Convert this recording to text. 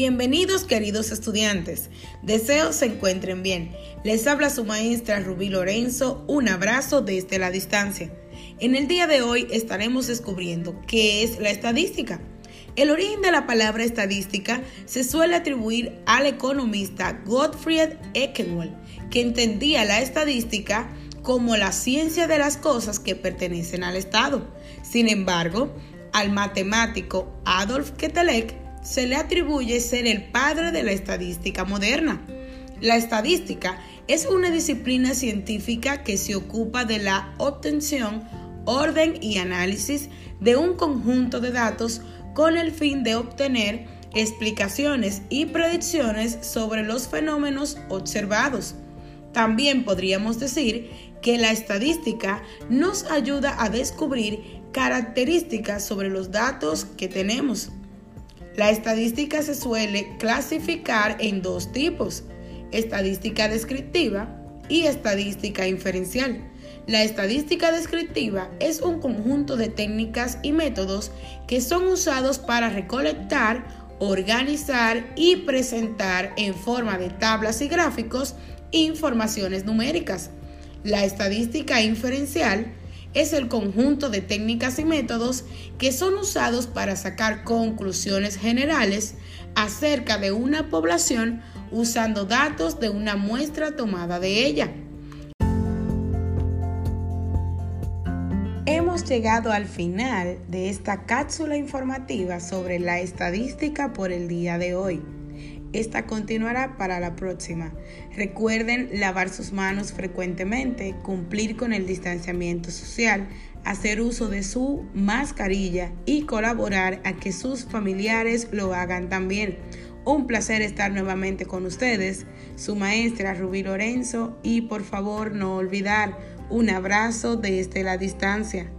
Bienvenidos queridos estudiantes, deseo se encuentren bien. Les habla su maestra Rubí Lorenzo, un abrazo desde la distancia. En el día de hoy estaremos descubriendo qué es la estadística. El origen de la palabra estadística se suele atribuir al economista Gottfried Eckenwald, que entendía la estadística como la ciencia de las cosas que pertenecen al Estado. Sin embargo, al matemático Adolf Ketelek se le atribuye ser el padre de la estadística moderna. La estadística es una disciplina científica que se ocupa de la obtención, orden y análisis de un conjunto de datos con el fin de obtener explicaciones y predicciones sobre los fenómenos observados. También podríamos decir que la estadística nos ayuda a descubrir características sobre los datos que tenemos. La estadística se suele clasificar en dos tipos, estadística descriptiva y estadística inferencial. La estadística descriptiva es un conjunto de técnicas y métodos que son usados para recolectar, organizar y presentar en forma de tablas y gráficos informaciones numéricas. La estadística inferencial es el conjunto de técnicas y métodos que son usados para sacar conclusiones generales acerca de una población usando datos de una muestra tomada de ella. Hemos llegado al final de esta cápsula informativa sobre la estadística por el día de hoy. Esta continuará para la próxima. Recuerden lavar sus manos frecuentemente, cumplir con el distanciamiento social, hacer uso de su mascarilla y colaborar a que sus familiares lo hagan también. Un placer estar nuevamente con ustedes, su maestra Rubí Lorenzo y por favor no olvidar un abrazo desde la distancia.